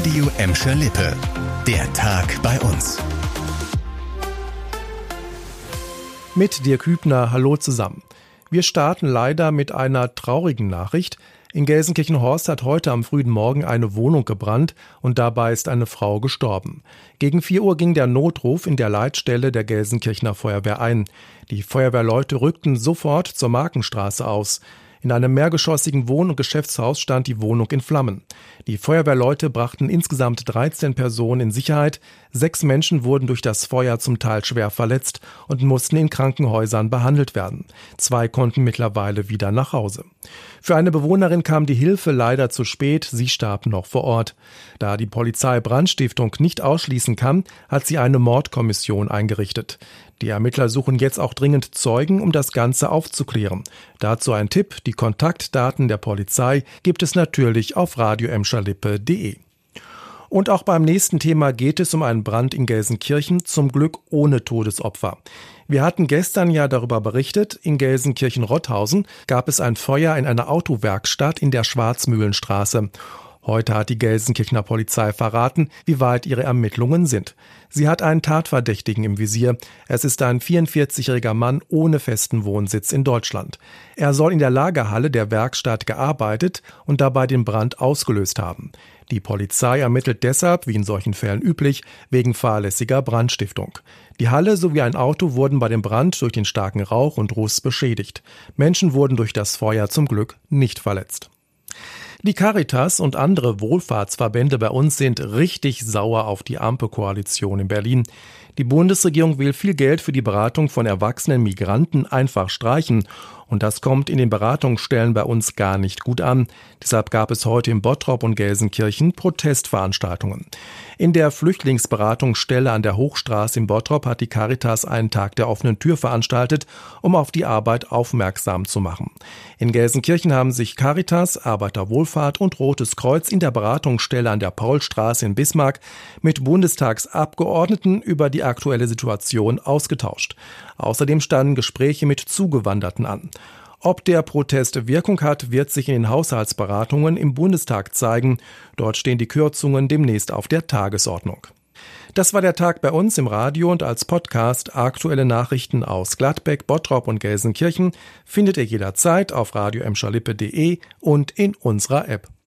Radio Emscher Lippe. Der Tag bei uns. Mit dir Kübner, hallo zusammen. Wir starten leider mit einer traurigen Nachricht. In Gelsenkirchenhorst hat heute am frühen Morgen eine Wohnung gebrannt und dabei ist eine Frau gestorben. Gegen 4 Uhr ging der Notruf in der Leitstelle der Gelsenkirchener Feuerwehr ein. Die Feuerwehrleute rückten sofort zur Markenstraße aus. In einem mehrgeschossigen Wohn- und Geschäftshaus stand die Wohnung in Flammen. Die Feuerwehrleute brachten insgesamt 13 Personen in Sicherheit. Sechs Menschen wurden durch das Feuer zum Teil schwer verletzt und mussten in Krankenhäusern behandelt werden. Zwei konnten mittlerweile wieder nach Hause. Für eine Bewohnerin kam die Hilfe leider zu spät. Sie starb noch vor Ort. Da die Polizei Brandstiftung nicht ausschließen kann, hat sie eine Mordkommission eingerichtet. Die Ermittler suchen jetzt auch dringend Zeugen, um das Ganze aufzuklären. Dazu ein Tipp, die Kontaktdaten der Polizei gibt es natürlich auf radioemscherlippe.de. Und auch beim nächsten Thema geht es um einen Brand in Gelsenkirchen, zum Glück ohne Todesopfer. Wir hatten gestern ja darüber berichtet, in Gelsenkirchen-Rotthausen gab es ein Feuer in einer Autowerkstatt in der Schwarzmühlenstraße. Heute hat die Gelsenkirchener Polizei verraten, wie weit ihre Ermittlungen sind. Sie hat einen Tatverdächtigen im Visier. Es ist ein 44-jähriger Mann ohne festen Wohnsitz in Deutschland. Er soll in der Lagerhalle der Werkstatt gearbeitet und dabei den Brand ausgelöst haben. Die Polizei ermittelt deshalb, wie in solchen Fällen üblich, wegen fahrlässiger Brandstiftung. Die Halle sowie ein Auto wurden bei dem Brand durch den starken Rauch und Ruß beschädigt. Menschen wurden durch das Feuer zum Glück nicht verletzt. Die Caritas und andere Wohlfahrtsverbände bei uns sind richtig sauer auf die Ampelkoalition in Berlin. Die Bundesregierung will viel Geld für die Beratung von erwachsenen Migranten einfach streichen und das kommt in den Beratungsstellen bei uns gar nicht gut an. Deshalb gab es heute in Bottrop und Gelsenkirchen Protestveranstaltungen. In der Flüchtlingsberatungsstelle an der Hochstraße in Bottrop hat die Caritas einen Tag der offenen Tür veranstaltet, um auf die Arbeit aufmerksam zu machen. In Gelsenkirchen haben sich Caritas, Arbeiterwohlfahrt und Rotes Kreuz in der Beratungsstelle an der Paulstraße in Bismarck mit Bundestagsabgeordneten über die aktuelle Situation ausgetauscht. Außerdem standen Gespräche mit Zugewanderten an. Ob der Protest Wirkung hat, wird sich in den Haushaltsberatungen im Bundestag zeigen. Dort stehen die Kürzungen demnächst auf der Tagesordnung. Das war der Tag bei uns im Radio und als Podcast. Aktuelle Nachrichten aus Gladbeck, Bottrop und Gelsenkirchen findet ihr jederzeit auf radio und in unserer App.